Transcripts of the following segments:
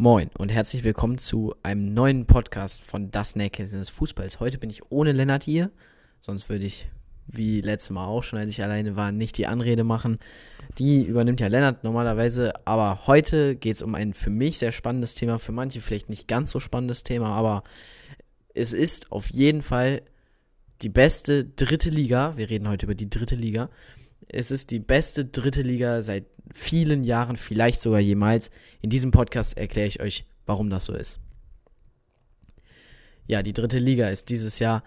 Moin und herzlich willkommen zu einem neuen Podcast von Das Nähkästchen des Fußballs. Heute bin ich ohne Lennart hier, sonst würde ich, wie letztes Mal auch schon, als ich alleine war, nicht die Anrede machen. Die übernimmt ja Lennart normalerweise, aber heute geht es um ein für mich sehr spannendes Thema, für manche vielleicht nicht ganz so spannendes Thema, aber es ist auf jeden Fall die beste dritte Liga. Wir reden heute über die dritte Liga. Es ist die beste dritte Liga seit vielen Jahren, vielleicht sogar jemals. In diesem Podcast erkläre ich euch, warum das so ist. Ja, die dritte Liga ist dieses Jahr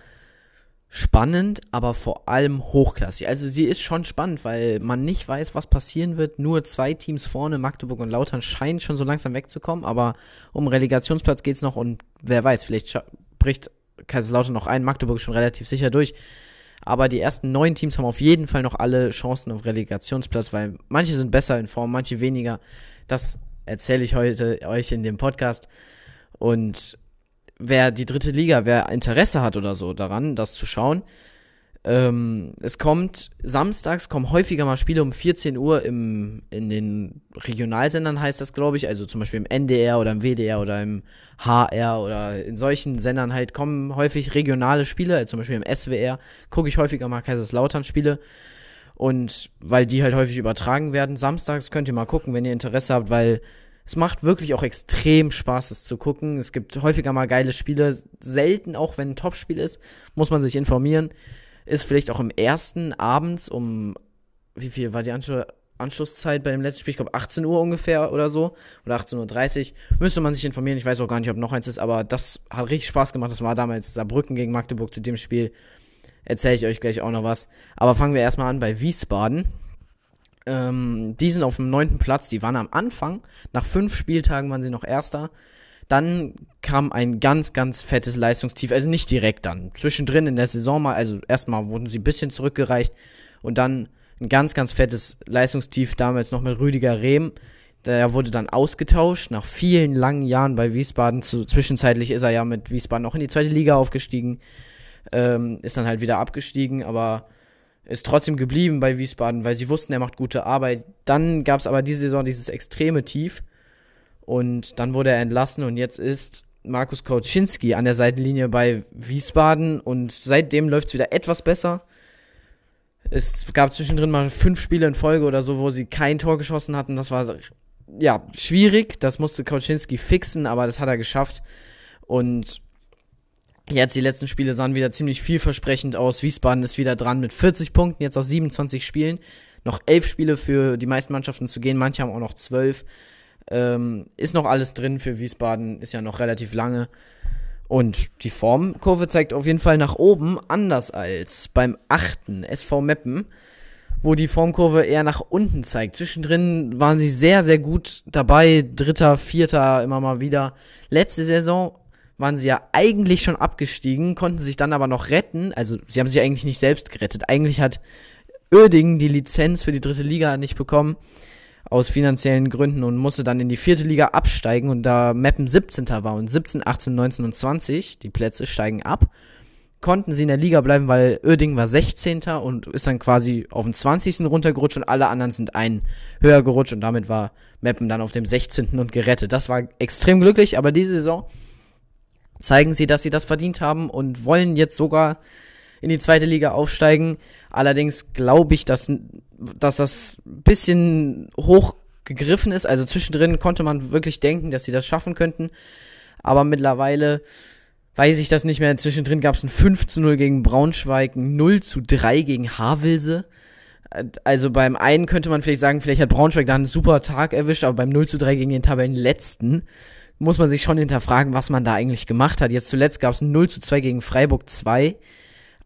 spannend, aber vor allem hochklassig. Also sie ist schon spannend, weil man nicht weiß, was passieren wird. Nur zwei Teams vorne, Magdeburg und Lautern, scheinen schon so langsam wegzukommen, aber um Relegationsplatz geht es noch und wer weiß, vielleicht bricht Kaiserslautern noch ein, Magdeburg schon relativ sicher durch. Aber die ersten neun Teams haben auf jeden Fall noch alle Chancen auf Relegationsplatz, weil manche sind besser in Form, manche weniger. Das erzähle ich heute euch in dem Podcast. Und wer die dritte Liga, wer Interesse hat oder so daran, das zu schauen, ähm, es kommt, samstags kommen häufiger mal Spiele um 14 Uhr im, in den Regionalsendern, heißt das, glaube ich. Also zum Beispiel im NDR oder im WDR oder im HR oder in solchen Sendern halt kommen häufig regionale Spiele, also zum Beispiel im SWR gucke ich häufiger mal Kaiserslautern-Spiele. Und weil die halt häufig übertragen werden, samstags könnt ihr mal gucken, wenn ihr Interesse habt, weil es macht wirklich auch extrem Spaß, es zu gucken. Es gibt häufiger mal geile Spiele, selten auch wenn ein Topspiel ist, muss man sich informieren ist vielleicht auch im ersten abends um, wie viel war die Anschluss, Anschlusszeit bei dem letzten Spiel? Ich glaube 18 Uhr ungefähr oder so. Oder 18.30 Uhr. Müsste man sich informieren. Ich weiß auch gar nicht, ob noch eins ist, aber das hat richtig Spaß gemacht. Das war damals Saarbrücken gegen Magdeburg zu dem Spiel. Erzähle ich euch gleich auch noch was. Aber fangen wir erstmal an bei Wiesbaden. Ähm, die sind auf dem neunten Platz. Die waren am Anfang, nach fünf Spieltagen waren sie noch Erster. Dann kam ein ganz, ganz fettes Leistungstief, also nicht direkt dann. Zwischendrin in der Saison mal, also erstmal wurden sie ein bisschen zurückgereicht und dann ein ganz, ganz fettes Leistungstief, damals noch mit Rüdiger Rehm. Der wurde dann ausgetauscht nach vielen langen Jahren bei Wiesbaden. Zu, zwischenzeitlich ist er ja mit Wiesbaden auch in die zweite Liga aufgestiegen. Ähm, ist dann halt wieder abgestiegen, aber ist trotzdem geblieben bei Wiesbaden, weil sie wussten, er macht gute Arbeit. Dann gab es aber diese Saison dieses extreme Tief. Und dann wurde er entlassen und jetzt ist Markus Kauczynski an der Seitenlinie bei Wiesbaden und seitdem läuft es wieder etwas besser. Es gab zwischendrin mal fünf Spiele in Folge oder so, wo sie kein Tor geschossen hatten. Das war ja schwierig. Das musste Kauczynski fixen, aber das hat er geschafft. Und jetzt die letzten Spiele sahen wieder ziemlich vielversprechend aus. Wiesbaden ist wieder dran mit 40 Punkten, jetzt aus 27 Spielen. Noch elf Spiele für die meisten Mannschaften zu gehen. Manche haben auch noch zwölf. Ähm, ist noch alles drin für Wiesbaden, ist ja noch relativ lange. Und die Formkurve zeigt auf jeden Fall nach oben, anders als beim achten SV Meppen, wo die Formkurve eher nach unten zeigt. Zwischendrin waren sie sehr, sehr gut dabei, dritter, vierter immer mal wieder. Letzte Saison waren sie ja eigentlich schon abgestiegen, konnten sich dann aber noch retten. Also sie haben sich eigentlich nicht selbst gerettet. Eigentlich hat Oerding die Lizenz für die dritte Liga nicht bekommen aus finanziellen Gründen und musste dann in die vierte Liga absteigen und da Meppen 17. war und 17, 18, 19 und 20, die Plätze steigen ab, konnten sie in der Liga bleiben, weil Oerding war 16. und ist dann quasi auf den 20. runtergerutscht und alle anderen sind einen höher gerutscht und damit war Meppen dann auf dem 16. und gerettet. Das war extrem glücklich, aber diese Saison zeigen sie, dass sie das verdient haben und wollen jetzt sogar in die zweite Liga aufsteigen. Allerdings glaube ich, dass, dass das ein bisschen hoch ist. Also zwischendrin konnte man wirklich denken, dass sie das schaffen könnten. Aber mittlerweile weiß ich das nicht mehr. Zwischendrin gab es ein 5 zu 0 gegen Braunschweig, ein 0 zu 3 gegen Havelse. Also beim einen könnte man vielleicht sagen, vielleicht hat Braunschweig da einen super Tag erwischt, aber beim 0 zu 3 gegen den Tabellenletzten muss man sich schon hinterfragen, was man da eigentlich gemacht hat. Jetzt zuletzt gab es ein 0 zu 2 gegen Freiburg 2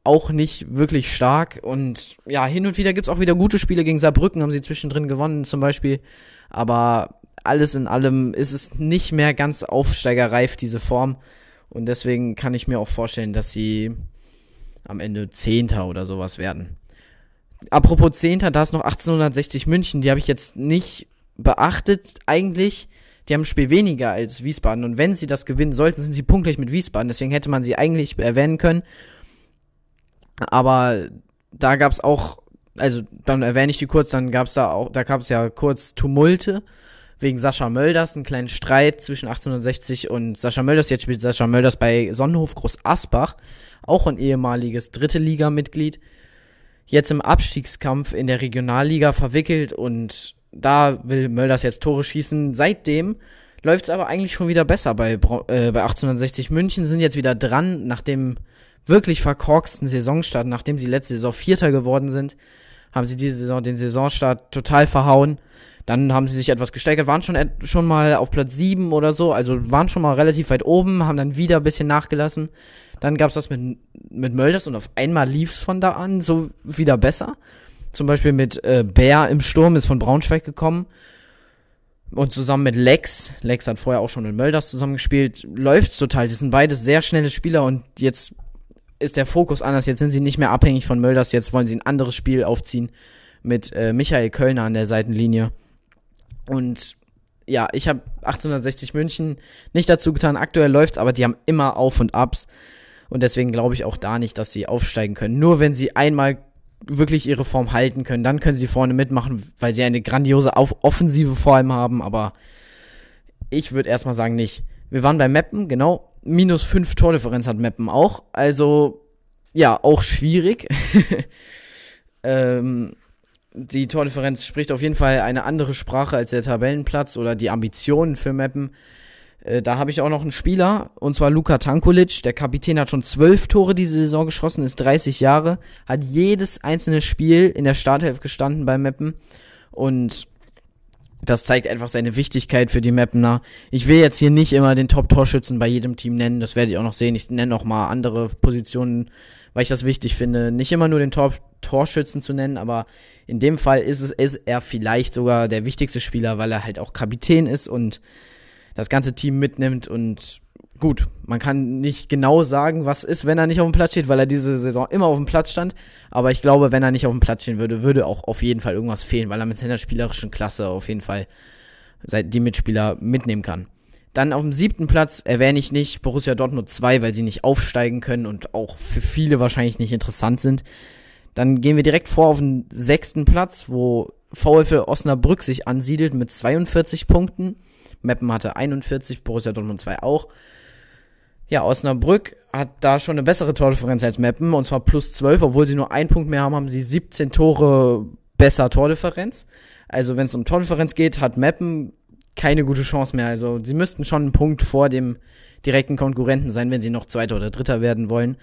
auch nicht wirklich stark. Und ja, hin und wieder gibt es auch wieder gute Spiele gegen Saarbrücken, haben sie zwischendrin gewonnen zum Beispiel. Aber alles in allem ist es nicht mehr ganz aufsteigerreif, diese Form. Und deswegen kann ich mir auch vorstellen, dass sie am Ende Zehnter oder sowas werden. Apropos Zehnter, da ist noch 1860 München, die habe ich jetzt nicht beachtet eigentlich. Die haben ein Spiel weniger als Wiesbaden und wenn sie das gewinnen sollten, sind sie punktgleich mit Wiesbaden. Deswegen hätte man sie eigentlich erwähnen können. Aber da gab es auch also dann erwähne ich die kurz, dann gab es da auch, da gab es ja kurz Tumulte wegen Sascha Mölders, einen kleinen Streit zwischen 1860 und Sascha Mölders. Jetzt spielt Sascha Mölders bei Sonnenhof Groß Asbach, auch ein ehemaliges dritte Liga-Mitglied. Jetzt im Abstiegskampf in der Regionalliga verwickelt und da will Mölders jetzt Tore schießen. Seitdem läuft es aber eigentlich schon wieder besser bei, äh, bei 1860 München, sind jetzt wieder dran, nach dem wirklich verkorksten Saisonstart, nachdem sie letzte Saison Vierter geworden sind, haben sie diese Saison den Saisonstart total verhauen. Dann haben sie sich etwas gesteigert, waren schon, schon mal auf Platz 7 oder so, also waren schon mal relativ weit oben, haben dann wieder ein bisschen nachgelassen. Dann gab es das mit, mit Mölders und auf einmal lief es von da an so wieder besser. Zum Beispiel mit äh, Bär im Sturm ist von Braunschweig gekommen. Und zusammen mit Lex, Lex hat vorher auch schon mit Mölders zusammengespielt, läuft's total. Die sind beides sehr schnelle Spieler und jetzt ist der Fokus anders. Jetzt sind sie nicht mehr abhängig von Mölders, jetzt wollen sie ein anderes Spiel aufziehen mit äh, Michael Kölner an der Seitenlinie. Und ja, ich habe 1860 München nicht dazu getan. Aktuell läuft's, aber die haben immer Auf und Abs. Und deswegen glaube ich auch da nicht, dass sie aufsteigen können. Nur wenn sie einmal wirklich ihre Form halten können, dann können sie vorne mitmachen, weil sie eine grandiose Auf Offensive vor allem haben. Aber ich würde erstmal sagen, nicht. Wir waren bei Meppen, genau. Minus 5 Tordifferenz hat Meppen auch. Also, ja, auch schwierig. ähm, die Tordifferenz spricht auf jeden Fall eine andere Sprache als der Tabellenplatz oder die Ambitionen für Meppen. Äh, da habe ich auch noch einen Spieler, und zwar Luka Tankulic. Der Kapitän hat schon zwölf Tore diese Saison geschossen, ist 30 Jahre, hat jedes einzelne Spiel in der Startelf gestanden bei Meppen. Und das zeigt einfach seine Wichtigkeit für die Mapner. Ich will jetzt hier nicht immer den Top-Torschützen bei jedem Team nennen, das werde ich auch noch sehen. Ich nenne auch mal andere Positionen, weil ich das wichtig finde. Nicht immer nur den Top-Torschützen zu nennen, aber in dem Fall ist es ist er vielleicht sogar der wichtigste Spieler, weil er halt auch Kapitän ist und das ganze Team mitnimmt und gut, man kann nicht genau sagen, was ist, wenn er nicht auf dem Platz steht, weil er diese Saison immer auf dem Platz stand. Aber ich glaube, wenn er nicht auf dem Platz stehen würde, würde auch auf jeden Fall irgendwas fehlen, weil er mit seiner spielerischen Klasse auf jeden Fall die Mitspieler mitnehmen kann. Dann auf dem siebten Platz erwähne ich nicht Borussia Dortmund 2, weil sie nicht aufsteigen können und auch für viele wahrscheinlich nicht interessant sind. Dann gehen wir direkt vor auf den sechsten Platz, wo VfL Osnabrück sich ansiedelt mit 42 Punkten. Meppen hatte 41, Borussia Dortmund 2 auch. Ja, Osnabrück hat da schon eine bessere Tordifferenz als Meppen, und zwar plus 12, obwohl sie nur einen Punkt mehr haben, haben sie 17 Tore besser Tordifferenz. Also wenn es um Tordifferenz geht, hat Meppen keine gute Chance mehr. Also sie müssten schon einen Punkt vor dem direkten Konkurrenten sein, wenn sie noch Zweiter oder Dritter werden wollen.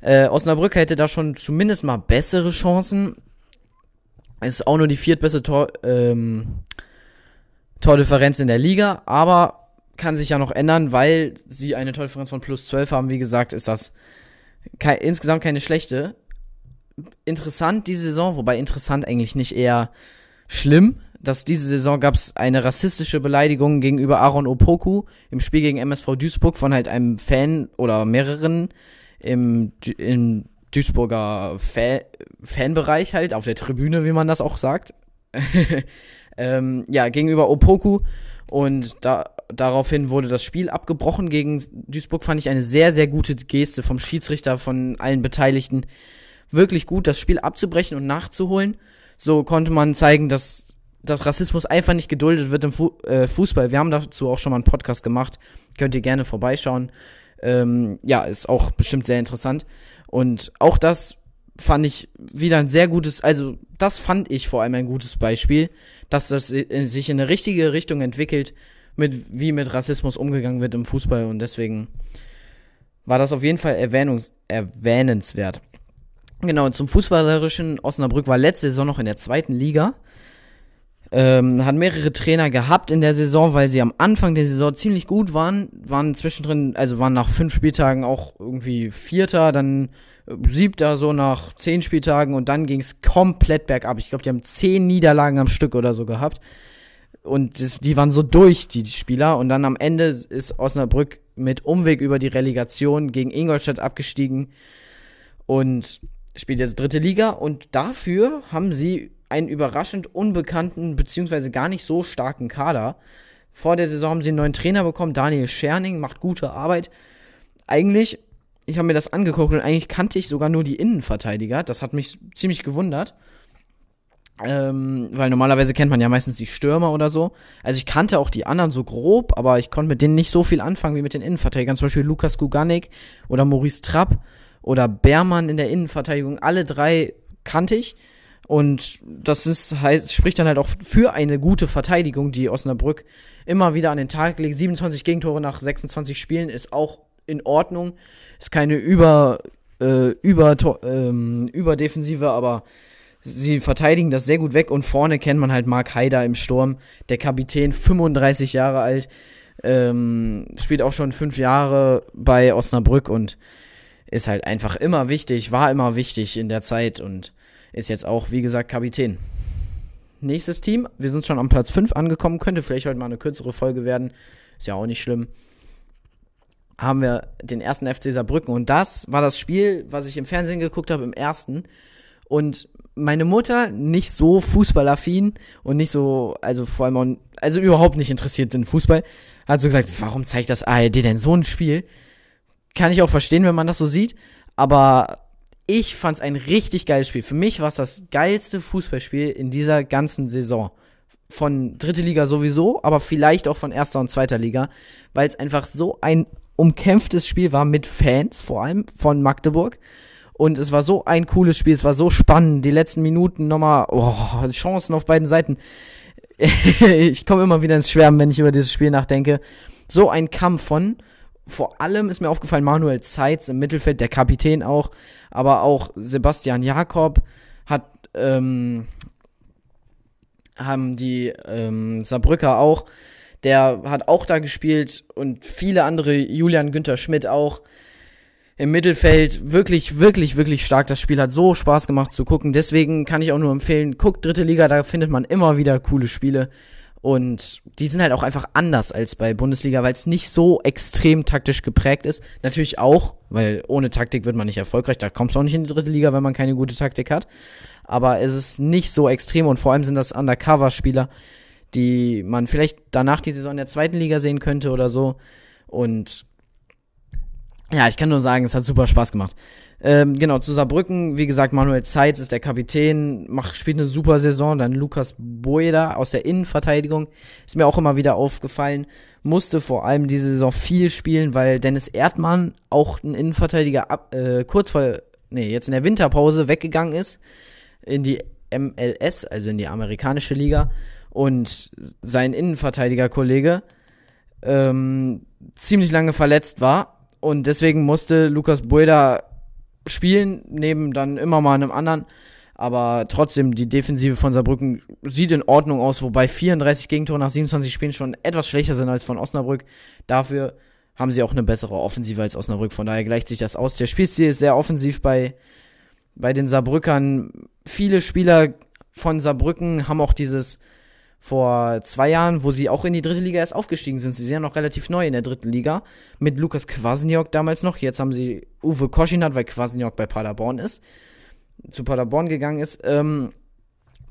Äh, Osnabrück hätte da schon zumindest mal bessere Chancen. Es ist auch nur die viertbeste Tor, ähm, Tordifferenz in der Liga, aber kann sich ja noch ändern, weil sie eine Tordifferenz von plus 12 haben. Wie gesagt, ist das ke insgesamt keine schlechte. Interessant diese Saison, wobei interessant eigentlich nicht eher schlimm, dass diese Saison gab es eine rassistische Beleidigung gegenüber Aaron Opoku im Spiel gegen MSV Duisburg von halt einem Fan oder mehreren im, im Duisburger Fa Fanbereich halt, auf der Tribüne, wie man das auch sagt. ähm, ja, gegenüber Opoku. Und da, daraufhin wurde das Spiel abgebrochen gegen Duisburg. Fand ich eine sehr, sehr gute Geste vom Schiedsrichter, von allen Beteiligten. Wirklich gut, das Spiel abzubrechen und nachzuholen. So konnte man zeigen, dass, dass Rassismus einfach nicht geduldet wird im Fu äh, Fußball. Wir haben dazu auch schon mal einen Podcast gemacht. Könnt ihr gerne vorbeischauen. Ähm, ja, ist auch bestimmt sehr interessant. Und auch das fand ich wieder ein sehr gutes, also das fand ich vor allem ein gutes Beispiel, dass das sich in eine richtige Richtung entwickelt, mit wie mit Rassismus umgegangen wird im Fußball und deswegen war das auf jeden Fall erwähnungs erwähnenswert. Genau, zum Fußballerischen Osnabrück war letzte Saison noch in der zweiten Liga. Ähm, hat mehrere Trainer gehabt in der Saison, weil sie am Anfang der Saison ziemlich gut waren. Waren zwischendrin, also waren nach fünf Spieltagen auch irgendwie Vierter, dann siebter so nach zehn Spieltagen und dann ging es komplett bergab. Ich glaube, die haben zehn Niederlagen am Stück oder so gehabt. Und das, die waren so durch, die Spieler. Und dann am Ende ist Osnabrück mit Umweg über die Relegation gegen Ingolstadt abgestiegen und spielt jetzt dritte Liga. Und dafür haben sie einen überraschend unbekannten, beziehungsweise gar nicht so starken Kader. Vor der Saison haben sie einen neuen Trainer bekommen. Daniel Scherning macht gute Arbeit. Eigentlich ich habe mir das angeguckt und eigentlich kannte ich sogar nur die Innenverteidiger. Das hat mich ziemlich gewundert. Ähm, weil normalerweise kennt man ja meistens die Stürmer oder so. Also ich kannte auch die anderen so grob, aber ich konnte mit denen nicht so viel anfangen wie mit den Innenverteidigern. Zum Beispiel Lukas Guganik oder Maurice Trapp oder Beermann in der Innenverteidigung. Alle drei kannte ich. Und das ist, heißt, spricht dann halt auch für eine gute Verteidigung, die Osnabrück immer wieder an den Tag legt. 27 Gegentore nach 26 Spielen ist auch in Ordnung. Ist keine über, äh, über, ähm, Überdefensive, aber sie verteidigen das sehr gut weg und vorne kennt man halt Mark Haider im Sturm, der Kapitän, 35 Jahre alt, ähm, spielt auch schon fünf Jahre bei Osnabrück und ist halt einfach immer wichtig, war immer wichtig in der Zeit und ist jetzt auch, wie gesagt, Kapitän. Nächstes Team, wir sind schon am Platz 5 angekommen, könnte vielleicht heute mal eine kürzere Folge werden, ist ja auch nicht schlimm. Haben wir den ersten FC Saarbrücken und das war das Spiel, was ich im Fernsehen geguckt habe, im ersten. Und meine Mutter nicht so fußballaffin und nicht so, also vor allem, auch, also überhaupt nicht interessiert in Fußball, hat so gesagt, warum zeigt das ARD denn so ein Spiel? Kann ich auch verstehen, wenn man das so sieht, aber ich fand's ein richtig geiles Spiel. Für mich war es das geilste Fußballspiel in dieser ganzen Saison. Von dritte Liga sowieso, aber vielleicht auch von erster und zweiter Liga, weil es einfach so ein umkämpftes Spiel war mit Fans, vor allem von Magdeburg. Und es war so ein cooles Spiel, es war so spannend. Die letzten Minuten nochmal, oh, Chancen auf beiden Seiten. ich komme immer wieder ins Schwärmen, wenn ich über dieses Spiel nachdenke. So ein Kampf von, vor allem ist mir aufgefallen, Manuel Zeitz im Mittelfeld, der Kapitän auch, aber auch Sebastian Jakob hat, ähm, haben die ähm, Saarbrücker auch, der hat auch da gespielt und viele andere, Julian Günther Schmidt auch im Mittelfeld wirklich, wirklich, wirklich stark. Das Spiel hat so Spaß gemacht zu gucken. Deswegen kann ich auch nur empfehlen, guckt dritte Liga, da findet man immer wieder coole Spiele. Und die sind halt auch einfach anders als bei Bundesliga, weil es nicht so extrem taktisch geprägt ist. Natürlich auch, weil ohne Taktik wird man nicht erfolgreich. Da kommst du auch nicht in die dritte Liga, wenn man keine gute Taktik hat. Aber es ist nicht so extrem und vor allem sind das Undercover-Spieler, die man vielleicht danach die Saison in der zweiten Liga sehen könnte oder so. Und ja, ich kann nur sagen, es hat super Spaß gemacht. Ähm, genau, zu Saarbrücken, wie gesagt, Manuel Zeitz ist der Kapitän, macht, spielt eine super Saison. Dann Lukas Boeda aus der Innenverteidigung, ist mir auch immer wieder aufgefallen, musste vor allem diese Saison viel spielen, weil Dennis Erdmann, auch ein Innenverteidiger, ab, äh, kurz vor, nee, jetzt in der Winterpause weggegangen ist in die MLS, also in die amerikanische Liga. Und sein Innenverteidigerkollege ähm, ziemlich lange verletzt war und deswegen musste Lukas Bueda spielen, neben dann immer mal einem anderen. Aber trotzdem, die Defensive von Saarbrücken sieht in Ordnung aus, wobei 34 Gegentore nach 27 Spielen schon etwas schlechter sind als von Osnabrück. Dafür haben sie auch eine bessere Offensive als Osnabrück. Von daher gleicht sich das aus. Der Spielstil ist sehr offensiv bei, bei den Saarbrückern. Viele Spieler von Saarbrücken haben auch dieses vor zwei Jahren, wo sie auch in die dritte Liga erst aufgestiegen sind. Sie sind ja noch relativ neu in der dritten Liga. Mit Lukas Kwasniok damals noch. Jetzt haben sie Uwe Koschinat, weil Kwasniok bei Paderborn ist. Zu Paderborn gegangen ist. Ähm,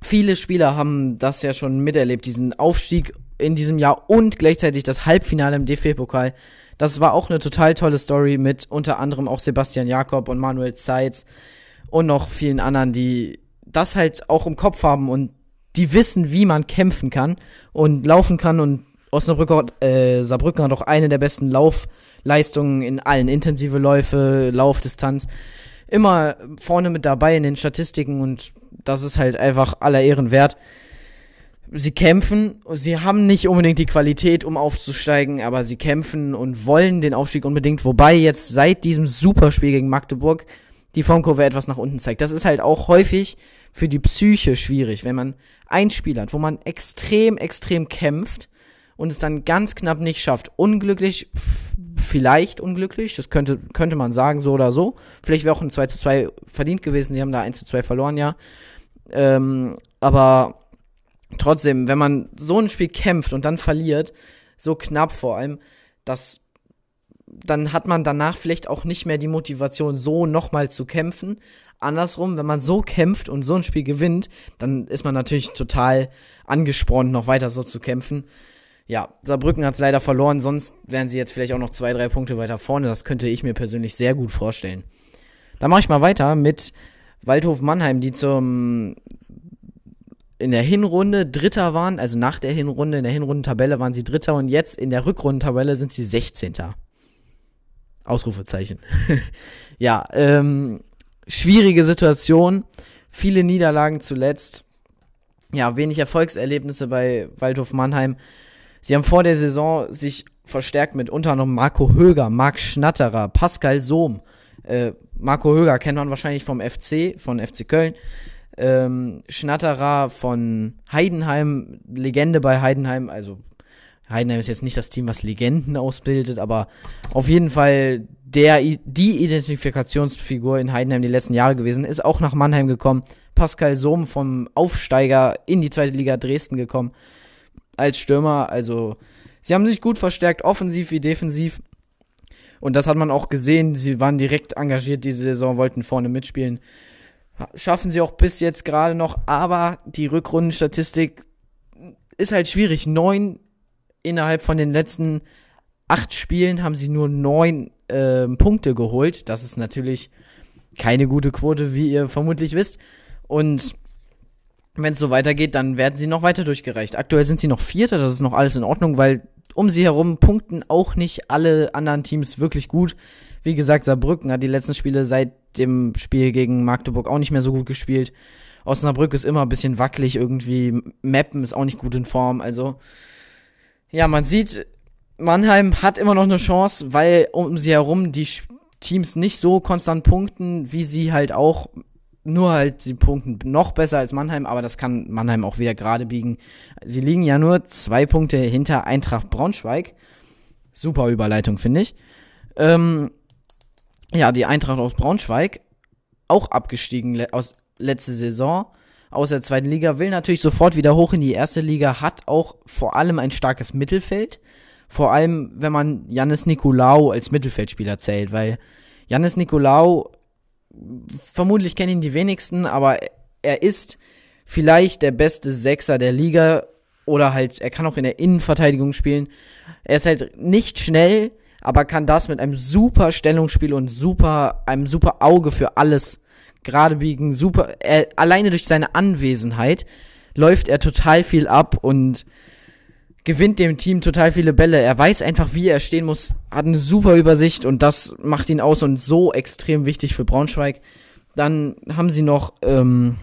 viele Spieler haben das ja schon miterlebt, diesen Aufstieg in diesem Jahr und gleichzeitig das Halbfinale im DFB-Pokal. Das war auch eine total tolle Story mit unter anderem auch Sebastian Jakob und Manuel Zeitz und noch vielen anderen, die das halt auch im Kopf haben und die wissen, wie man kämpfen kann und laufen kann und Osnabrück, äh, Saarbrücken hat auch eine der besten Laufleistungen in allen intensive Läufe, Laufdistanz. Immer vorne mit dabei in den Statistiken und das ist halt einfach aller Ehren wert. Sie kämpfen, sie haben nicht unbedingt die Qualität, um aufzusteigen, aber sie kämpfen und wollen den Aufstieg unbedingt. Wobei jetzt seit diesem Superspiel gegen Magdeburg die Formkurve etwas nach unten zeigt. Das ist halt auch häufig für die Psyche schwierig, wenn man ein Spiel hat, wo man extrem, extrem kämpft und es dann ganz knapp nicht schafft. Unglücklich, vielleicht unglücklich, das könnte, könnte man sagen, so oder so. Vielleicht wäre auch ein 2 zu 2 verdient gewesen, die haben da 1 zu 2 verloren, ja. Ähm, aber trotzdem, wenn man so ein Spiel kämpft und dann verliert, so knapp vor allem, das dann hat man danach vielleicht auch nicht mehr die Motivation, so nochmal zu kämpfen. Andersrum, wenn man so kämpft und so ein Spiel gewinnt, dann ist man natürlich total angespornt, noch weiter so zu kämpfen. Ja, Saarbrücken hat es leider verloren, sonst wären sie jetzt vielleicht auch noch zwei, drei Punkte weiter vorne. Das könnte ich mir persönlich sehr gut vorstellen. Dann mache ich mal weiter mit Waldhof Mannheim, die zum in der Hinrunde Dritter waren, also nach der Hinrunde, in der Hinrundentabelle waren sie Dritter und jetzt in der Rückrundentabelle sind sie 16. Ausrufezeichen. ja, ähm, schwierige Situation, viele Niederlagen zuletzt. Ja, wenig Erfolgserlebnisse bei Waldhof Mannheim. Sie haben vor der Saison sich verstärkt mit unter anderem Marco Höger, Marc Schnatterer, Pascal Sohm. Äh, Marco Höger kennt man wahrscheinlich vom FC, von FC Köln. Ähm, Schnatterer von Heidenheim, Legende bei Heidenheim, also Heidenheim ist jetzt nicht das Team, was Legenden ausbildet, aber auf jeden Fall der, die Identifikationsfigur in Heidenheim die letzten Jahre gewesen, ist auch nach Mannheim gekommen. Pascal Sohm vom Aufsteiger in die zweite Liga Dresden gekommen als Stürmer. Also sie haben sich gut verstärkt, offensiv wie defensiv. Und das hat man auch gesehen. Sie waren direkt engagiert diese Saison, wollten vorne mitspielen. Schaffen sie auch bis jetzt gerade noch, aber die Rückrundenstatistik ist halt schwierig. Neun innerhalb von den letzten acht Spielen haben sie nur neun äh, Punkte geholt. Das ist natürlich keine gute Quote, wie ihr vermutlich wisst. Und wenn es so weitergeht, dann werden sie noch weiter durchgereicht. Aktuell sind sie noch Vierter, das ist noch alles in Ordnung, weil um sie herum punkten auch nicht alle anderen Teams wirklich gut. Wie gesagt, Saarbrücken hat die letzten Spiele seit dem Spiel gegen Magdeburg auch nicht mehr so gut gespielt. Osnabrück ist immer ein bisschen wackelig irgendwie. Meppen ist auch nicht gut in Form. Also, ja, man sieht, Mannheim hat immer noch eine Chance, weil um sie herum die Teams nicht so konstant punkten, wie sie halt auch nur halt, sie punkten noch besser als Mannheim, aber das kann Mannheim auch wieder gerade biegen. Sie liegen ja nur zwei Punkte hinter Eintracht Braunschweig. Super Überleitung, finde ich. Ähm, ja, die Eintracht aus Braunschweig, auch abgestiegen le aus letzte Saison aus der zweiten Liga, will natürlich sofort wieder hoch in die erste Liga, hat auch vor allem ein starkes Mittelfeld. Vor allem, wenn man Janis Nikolaou als Mittelfeldspieler zählt, weil Janis Nikolaou vermutlich kennen ihn die wenigsten, aber er ist vielleicht der beste Sechser der Liga oder halt, er kann auch in der Innenverteidigung spielen. Er ist halt nicht schnell, aber kann das mit einem super Stellungsspiel und super, einem super Auge für alles gerade biegen, super, er, alleine durch seine Anwesenheit läuft er total viel ab und gewinnt dem Team total viele Bälle. Er weiß einfach, wie er stehen muss, hat eine super Übersicht und das macht ihn aus und so extrem wichtig für Braunschweig. Dann haben sie noch ähm,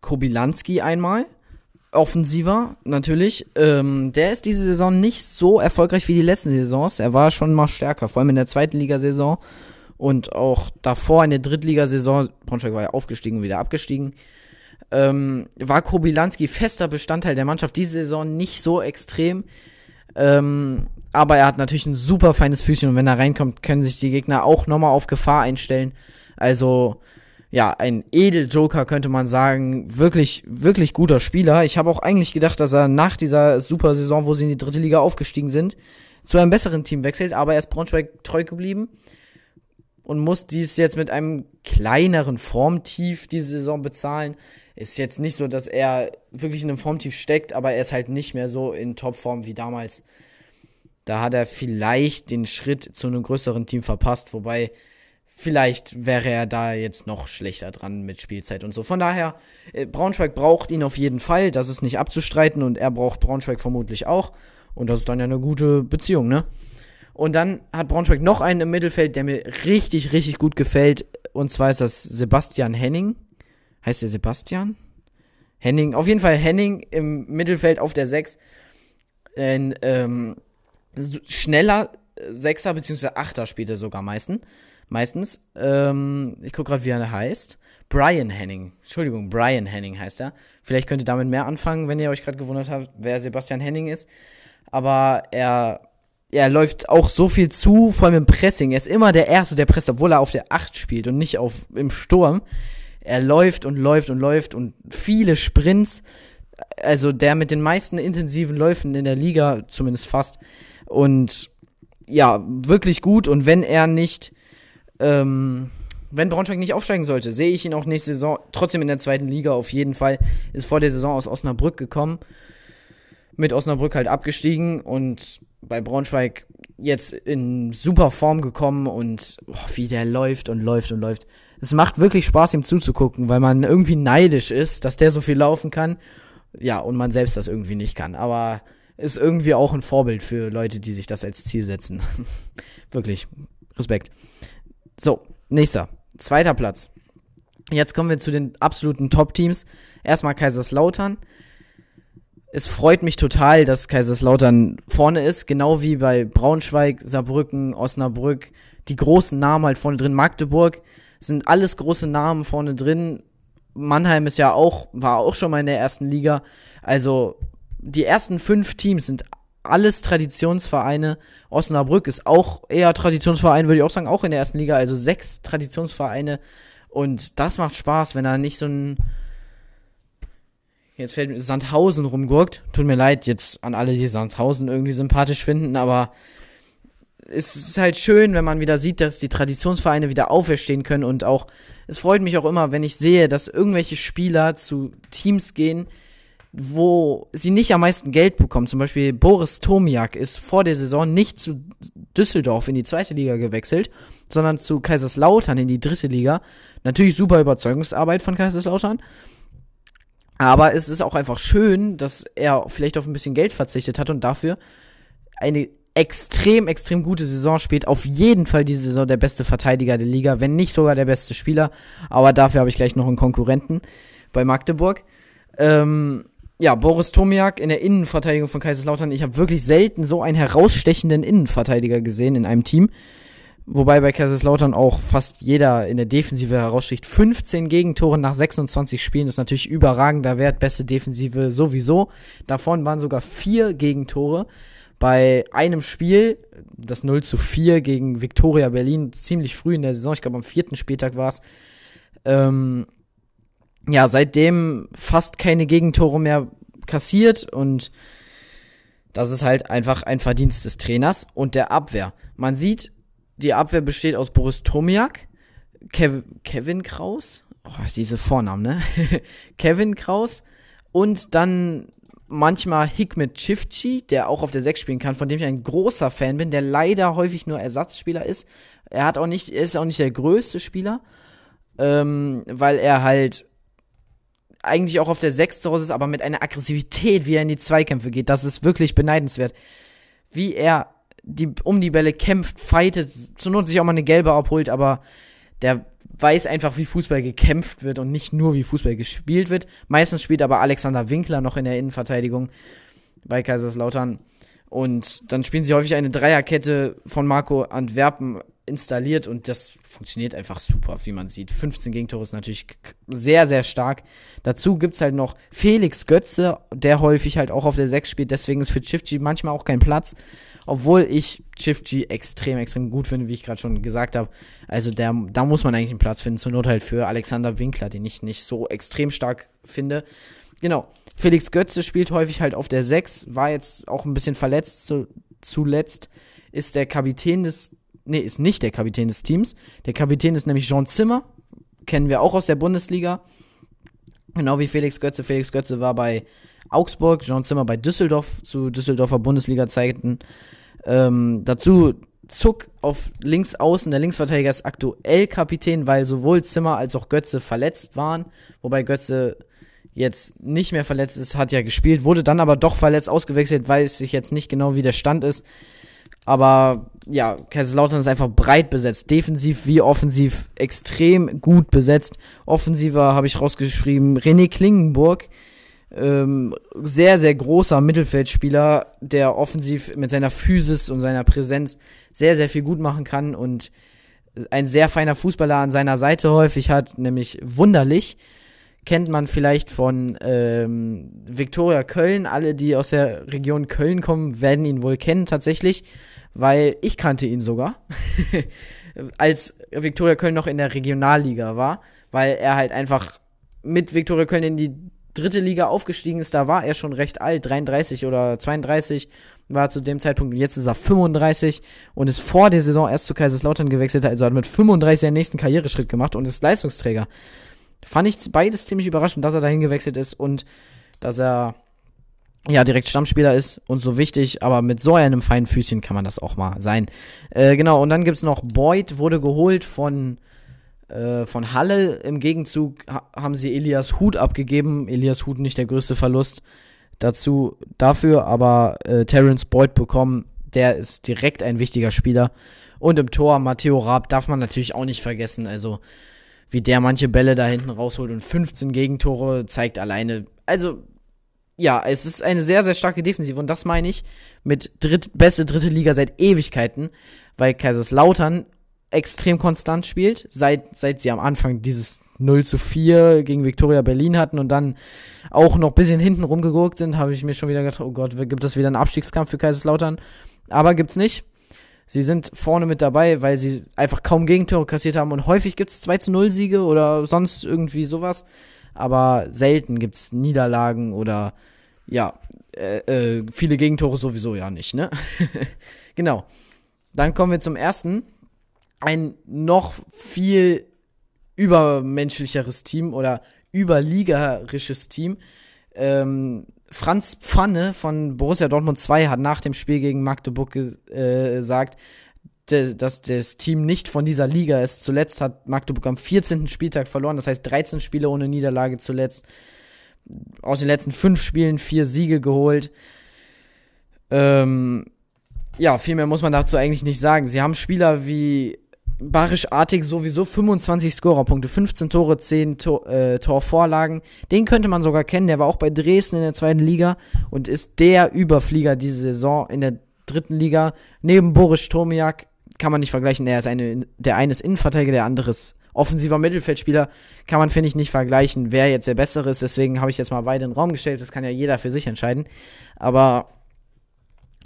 Kobilanski einmal. Offensiver, natürlich. Ähm, der ist diese Saison nicht so erfolgreich wie die letzten Saisons. Er war schon mal stärker, vor allem in der zweiten Ligasaison und auch davor in der Drittligasaison. Braunschweig war ja aufgestiegen und wieder abgestiegen ähm, war Kobilanski fester Bestandteil der Mannschaft diese Saison nicht so extrem. Ähm, aber er hat natürlich ein super feines Füßchen und wenn er reinkommt, können sich die Gegner auch nochmal auf Gefahr einstellen. Also, ja, ein Edeljoker könnte man sagen. Wirklich, wirklich guter Spieler. Ich habe auch eigentlich gedacht, dass er nach dieser super Saison, wo sie in die dritte Liga aufgestiegen sind, zu einem besseren Team wechselt, aber er ist Braunschweig treu geblieben und muss dies jetzt mit einem kleineren Formtief diese Saison bezahlen ist jetzt nicht so, dass er wirklich in einem Formtief steckt, aber er ist halt nicht mehr so in Topform wie damals. Da hat er vielleicht den Schritt zu einem größeren Team verpasst, wobei vielleicht wäre er da jetzt noch schlechter dran mit Spielzeit und so. Von daher, äh, Braunschweig braucht ihn auf jeden Fall, das ist nicht abzustreiten und er braucht Braunschweig vermutlich auch. Und das ist dann ja eine gute Beziehung, ne? Und dann hat Braunschweig noch einen im Mittelfeld, der mir richtig, richtig gut gefällt. Und zwar ist das Sebastian Henning. Heißt der Sebastian? Henning, auf jeden Fall Henning im Mittelfeld auf der 6. Ein ähm, schneller Sechser bzw. Achter spielt er sogar meistens. Meistens. Ähm, ich gucke gerade, wie er heißt. Brian Henning. Entschuldigung, Brian Henning heißt er. Vielleicht könnt ihr damit mehr anfangen, wenn ihr euch gerade gewundert habt, wer Sebastian Henning ist. Aber er, er läuft auch so viel zu, vor allem im Pressing. Er ist immer der Erste, der presst, obwohl er auf der 8 spielt und nicht auf, im Sturm er läuft und läuft und läuft und viele Sprints. Also der mit den meisten intensiven Läufen in der Liga, zumindest fast. Und ja, wirklich gut. Und wenn er nicht, ähm, wenn Braunschweig nicht aufsteigen sollte, sehe ich ihn auch nächste Saison trotzdem in der zweiten Liga auf jeden Fall. Ist vor der Saison aus Osnabrück gekommen. Mit Osnabrück halt abgestiegen und bei Braunschweig jetzt in super Form gekommen und oh, wie der läuft und läuft und läuft es macht wirklich Spaß, ihm zuzugucken, weil man irgendwie neidisch ist, dass der so viel laufen kann. Ja, und man selbst das irgendwie nicht kann. Aber ist irgendwie auch ein Vorbild für Leute, die sich das als Ziel setzen. wirklich. Respekt. So, nächster. Zweiter Platz. Jetzt kommen wir zu den absoluten Top-Teams. Erstmal Kaiserslautern. Es freut mich total, dass Kaiserslautern vorne ist, genau wie bei Braunschweig, Saarbrücken, Osnabrück. Die großen Namen halt vorne drin. Magdeburg sind alles große Namen vorne drin. Mannheim ist ja auch, war auch schon mal in der ersten Liga. Also die ersten fünf Teams sind alles Traditionsvereine. Osnabrück ist auch eher Traditionsverein, würde ich auch sagen, auch in der ersten Liga. Also sechs Traditionsvereine. Und das macht Spaß, wenn da nicht so ein Jetzt fällt mir Sandhausen rumgurkt. Tut mir leid jetzt an alle, die Sandhausen irgendwie sympathisch finden, aber es ist halt schön, wenn man wieder sieht, dass die Traditionsvereine wieder auferstehen können und auch, es freut mich auch immer, wenn ich sehe, dass irgendwelche Spieler zu Teams gehen, wo sie nicht am meisten Geld bekommen. Zum Beispiel Boris Tomiak ist vor der Saison nicht zu Düsseldorf in die zweite Liga gewechselt, sondern zu Kaiserslautern in die dritte Liga. Natürlich super Überzeugungsarbeit von Kaiserslautern. Aber es ist auch einfach schön, dass er vielleicht auf ein bisschen Geld verzichtet hat und dafür eine extrem, extrem gute Saison spielt. Auf jeden Fall diese Saison der beste Verteidiger der Liga, wenn nicht sogar der beste Spieler. Aber dafür habe ich gleich noch einen Konkurrenten bei Magdeburg. Ähm, ja, Boris Tomiak in der Innenverteidigung von Kaiserslautern. Ich habe wirklich selten so einen herausstechenden Innenverteidiger gesehen in einem Team. Wobei bei Kaiserslautern auch fast jeder in der Defensive heraussticht. 15 Gegentore nach 26 Spielen ist natürlich überragender Wert. Beste Defensive sowieso. Davon waren sogar vier Gegentore. Bei einem Spiel, das 0 zu 4 gegen Viktoria Berlin, ziemlich früh in der Saison, ich glaube am vierten Spieltag war es. Ähm, ja, seitdem fast keine Gegentore mehr kassiert und das ist halt einfach ein Verdienst des Trainers und der Abwehr. Man sieht, die Abwehr besteht aus Boris Tomiak, Kev Kevin Kraus, oh, diese Vornamen, ne? Kevin Kraus und dann manchmal Hikmet Chifchi, der auch auf der 6 spielen kann, von dem ich ein großer Fan bin, der leider häufig nur Ersatzspieler ist. Er hat auch nicht, er ist auch nicht der größte Spieler, ähm, weil er halt eigentlich auch auf der 6 zu Hause ist, aber mit einer Aggressivität, wie er in die Zweikämpfe geht, das ist wirklich beneidenswert. Wie er die, um die Bälle kämpft, fightet, zur Not sich auch mal eine gelbe abholt, aber der weiß einfach, wie Fußball gekämpft wird und nicht nur, wie Fußball gespielt wird. Meistens spielt aber Alexander Winkler noch in der Innenverteidigung bei Kaiserslautern. Und dann spielen sie häufig eine Dreierkette von Marco Antwerpen installiert und das funktioniert einfach super, wie man sieht. 15 Gegentore ist natürlich sehr, sehr stark. Dazu gibt es halt noch Felix Götze, der häufig halt auch auf der 6 spielt, deswegen ist für Chifchi manchmal auch kein Platz. Obwohl ich Chifchi extrem, extrem gut finde, wie ich gerade schon gesagt habe. Also der, da muss man eigentlich einen Platz finden, zur Not halt für Alexander Winkler, den ich nicht so extrem stark finde. Genau, Felix Götze spielt häufig halt auf der 6, war jetzt auch ein bisschen verletzt zu, zuletzt, ist der Kapitän des nee, ist nicht der Kapitän des Teams. Der Kapitän ist nämlich Jean Zimmer, kennen wir auch aus der Bundesliga. Genau wie Felix Götze. Felix Götze war bei Augsburg, Jean Zimmer bei Düsseldorf zu Düsseldorfer Bundesliga-Zeiten. Ähm, dazu Zuck auf links außen. Der Linksverteidiger ist aktuell Kapitän, weil sowohl Zimmer als auch Götze verletzt waren. Wobei Götze jetzt nicht mehr verletzt ist, hat ja gespielt, wurde dann aber doch verletzt ausgewechselt, weiß ich jetzt nicht genau, wie der Stand ist. Aber ja, Kaiserslautern ist einfach breit besetzt. Defensiv wie offensiv extrem gut besetzt. Offensiver habe ich rausgeschrieben. René Klingenburg. Ähm, sehr, sehr großer Mittelfeldspieler, der offensiv mit seiner Physis und seiner Präsenz sehr, sehr viel gut machen kann und ein sehr feiner Fußballer an seiner Seite häufig hat, nämlich wunderlich. Kennt man vielleicht von ähm, Viktoria Köln. Alle, die aus der Region Köln kommen, werden ihn wohl kennen tatsächlich weil ich kannte ihn sogar, als Viktoria Köln noch in der Regionalliga war, weil er halt einfach mit Viktoria Köln in die dritte Liga aufgestiegen ist. Da war er schon recht alt, 33 oder 32 war zu dem Zeitpunkt. Jetzt ist er 35 und ist vor der Saison erst zu Kaiserslautern gewechselt, also hat mit 35 seinen nächsten Karriereschritt gemacht und ist Leistungsträger. Fand ich beides ziemlich überraschend, dass er dahin gewechselt ist und dass er ja, direkt Stammspieler ist und so wichtig, aber mit so einem feinen Füßchen kann man das auch mal sein. Äh, genau, und dann gibt's noch Boyd, wurde geholt von Äh, von Halle im Gegenzug ha haben sie Elias Hut abgegeben. Elias Hut nicht der größte Verlust dazu dafür, aber äh, Terence Boyd bekommen. Der ist direkt ein wichtiger Spieler. Und im Tor Matteo Raab darf man natürlich auch nicht vergessen. Also wie der manche Bälle da hinten rausholt und 15 Gegentore zeigt alleine. Also ja, es ist eine sehr, sehr starke Defensive und das meine ich mit dritt, beste dritte Liga seit Ewigkeiten, weil Kaiserslautern extrem konstant spielt, seit, seit sie am Anfang dieses 0 zu 4 gegen Viktoria Berlin hatten und dann auch noch ein bisschen hinten rumgegurkt sind, habe ich mir schon wieder gedacht, oh Gott, gibt es wieder einen Abstiegskampf für Kaiserslautern? Aber gibt's nicht. Sie sind vorne mit dabei, weil sie einfach kaum Gegentore kassiert haben und häufig gibt's 2 zu 0 Siege oder sonst irgendwie sowas. Aber selten gibt's Niederlagen oder ja, äh, äh, viele Gegentore sowieso ja nicht, ne? genau. Dann kommen wir zum ersten ein noch viel übermenschlicheres Team oder überligarisches Team. Ähm, Franz Pfanne von Borussia Dortmund 2 hat nach dem Spiel gegen Magdeburg ge dass das Team nicht von dieser Liga ist. Zuletzt hat Magdeburg am 14. Spieltag verloren, das heißt 13 Spiele ohne Niederlage zuletzt. Aus den letzten fünf Spielen vier Siege geholt. Ähm, ja, viel mehr muss man dazu eigentlich nicht sagen. Sie haben Spieler wie Barisch Artig sowieso 25 Scorerpunkte, 15 Tore, 10 Tor, äh, Torvorlagen. Den könnte man sogar kennen, der war auch bei Dresden in der zweiten Liga und ist der Überflieger diese Saison in der dritten Liga. Neben Boris Tomiak kann man nicht vergleichen, er ist eine, der eine ist Innenverteidiger, der andere ist offensiver Mittelfeldspieler. Kann man, finde ich, nicht vergleichen, wer jetzt der bessere ist. Deswegen habe ich jetzt mal beide in den Raum gestellt. Das kann ja jeder für sich entscheiden. Aber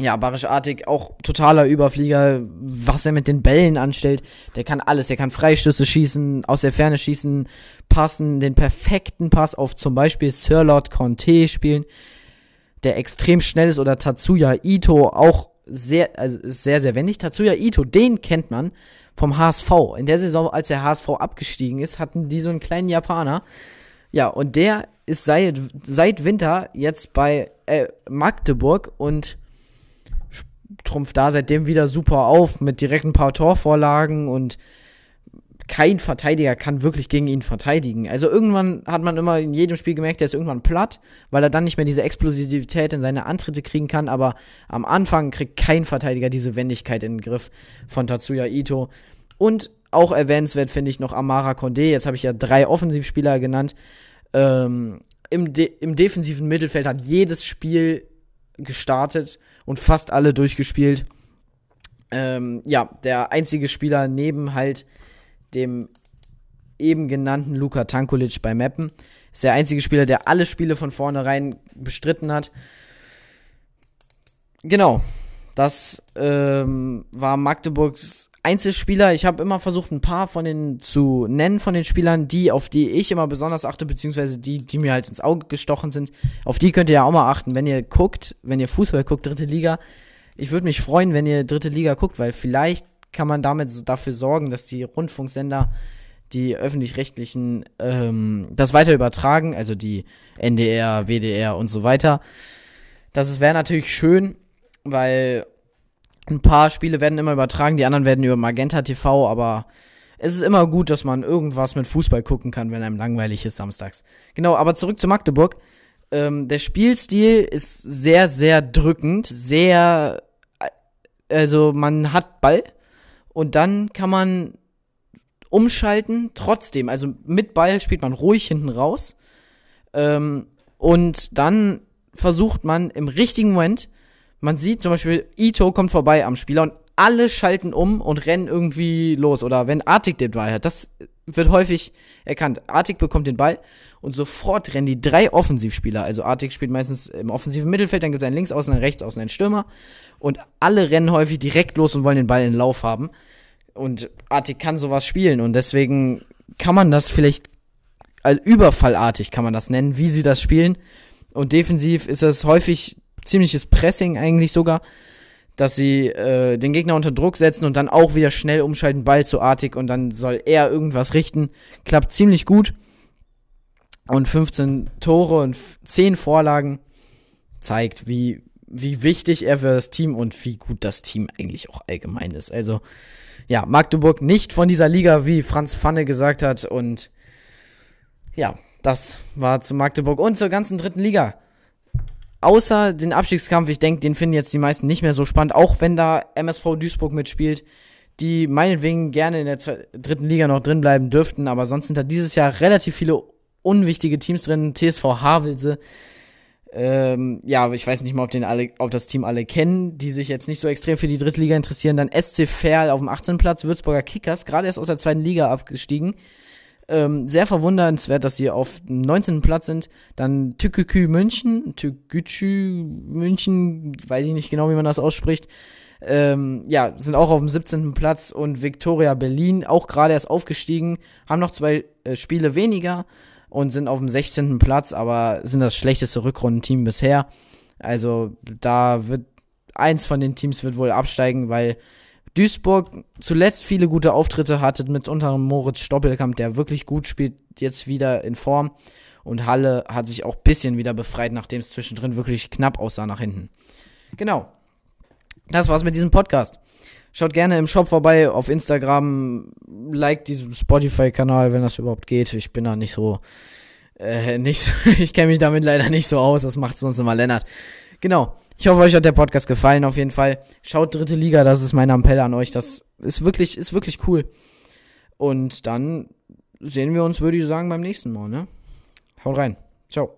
ja, Barisch-Artig auch totaler Überflieger, was er mit den Bällen anstellt. Der kann alles. Er kann Freistöße schießen, aus der Ferne schießen, passen, den perfekten Pass auf zum Beispiel Sir Lord Conte spielen, der extrem schnell ist, oder Tatsuya Ito auch sehr, also sehr, sehr wendig. Tatsuya Ito, den kennt man vom HSV. In der Saison, als der HSV abgestiegen ist, hatten die so einen kleinen Japaner. Ja, und der ist seit, seit Winter jetzt bei äh, Magdeburg und trumpft da seitdem wieder super auf mit direkt ein paar Torvorlagen und kein Verteidiger kann wirklich gegen ihn verteidigen. Also irgendwann hat man immer in jedem Spiel gemerkt, der ist irgendwann platt, weil er dann nicht mehr diese Explosivität in seine Antritte kriegen kann, aber am Anfang kriegt kein Verteidiger diese Wendigkeit in den Griff von Tatsuya Ito. Und auch erwähnenswert finde ich noch Amara Konde, jetzt habe ich ja drei Offensivspieler genannt. Ähm, im, De Im defensiven Mittelfeld hat jedes Spiel gestartet und fast alle durchgespielt. Ähm, ja, der einzige Spieler neben halt dem eben genannten Luka Tankulic bei Meppen ist der einzige Spieler, der alle Spiele von vornherein bestritten hat. Genau, das ähm, war Magdeburgs Einzelspieler. Ich habe immer versucht, ein paar von den zu nennen, von den Spielern, die, auf die ich immer besonders achte, beziehungsweise die, die mir halt ins Auge gestochen sind. Auf die könnt ihr ja auch mal achten, wenn ihr guckt, wenn ihr Fußball guckt, dritte Liga. Ich würde mich freuen, wenn ihr dritte Liga guckt, weil vielleicht kann man damit dafür sorgen, dass die Rundfunksender, die öffentlich-rechtlichen, ähm, das weiter übertragen, also die NDR, WDR und so weiter. Das wäre natürlich schön, weil ein paar Spiele werden immer übertragen, die anderen werden über Magenta TV, aber es ist immer gut, dass man irgendwas mit Fußball gucken kann, wenn einem langweilig ist samstags. Genau, aber zurück zu Magdeburg. Ähm, der Spielstil ist sehr, sehr drückend, sehr, also man hat Ball und dann kann man umschalten, trotzdem, also mit Ball spielt man ruhig hinten raus ähm, und dann versucht man im richtigen Moment man sieht zum Beispiel, Ito kommt vorbei am Spieler und alle schalten um und rennen irgendwie los. Oder wenn Artik den Ball hat, das wird häufig erkannt. Artik bekommt den Ball und sofort rennen die drei Offensivspieler. Also Artik spielt meistens im offensiven Mittelfeld, dann gibt es einen Linksaußen, einen Rechtsaußen, einen Stürmer. Und alle rennen häufig direkt los und wollen den Ball in den Lauf haben. Und Artik kann sowas spielen und deswegen kann man das vielleicht, also überfallartig kann man das nennen, wie sie das spielen. Und defensiv ist es häufig ziemliches Pressing eigentlich sogar, dass sie äh, den Gegner unter Druck setzen und dann auch wieder schnell umschalten, Ball zu Artig und dann soll er irgendwas richten. Klappt ziemlich gut. Und 15 Tore und 10 Vorlagen zeigt, wie wie wichtig er für das Team und wie gut das Team eigentlich auch allgemein ist. Also, ja, Magdeburg nicht von dieser Liga, wie Franz Pfanne gesagt hat. Und ja, das war zu Magdeburg und zur ganzen dritten Liga. Außer den Abstiegskampf, ich denke, den finden jetzt die meisten nicht mehr so spannend, auch wenn da MSV Duisburg mitspielt, die meinetwegen gerne in der dritten Liga noch drin bleiben dürften, aber sonst sind da dieses Jahr relativ viele unwichtige Teams drin. TSV Havelse, ähm, ja, ich weiß nicht mal, ob, den alle, ob das Team alle kennen, die sich jetzt nicht so extrem für die dritte Liga interessieren. Dann SC Verl auf dem 18. Platz, Würzburger Kickers, gerade erst aus der zweiten Liga abgestiegen. Ähm, sehr verwundernswert, dass sie auf dem 19. Platz sind. Dann Tükükü München, Tükücü München, weiß ich nicht genau, wie man das ausspricht. Ähm, ja, sind auch auf dem 17. Platz und Viktoria Berlin auch gerade erst aufgestiegen, haben noch zwei äh, Spiele weniger und sind auf dem 16. Platz, aber sind das schlechteste Rückrundenteam bisher. Also da wird eins von den Teams wird wohl absteigen, weil Duisburg zuletzt viele gute Auftritte hatte, mit unter Moritz Stoppelkamp, der wirklich gut spielt, jetzt wieder in Form. Und Halle hat sich auch ein bisschen wieder befreit, nachdem es zwischendrin wirklich knapp aussah nach hinten. Genau. Das war's mit diesem Podcast. Schaut gerne im Shop vorbei, auf Instagram, liked diesen Spotify-Kanal, wenn das überhaupt geht. Ich bin da nicht so, äh, nicht so, ich kenne mich damit leider nicht so aus, das macht sonst immer Lennart. Genau. Ich hoffe, euch hat der Podcast gefallen. Auf jeden Fall schaut dritte Liga, das ist mein Appell an euch. Das ist wirklich, ist wirklich cool. Und dann sehen wir uns, würde ich sagen, beim nächsten Mal, ne? Haut rein. Ciao.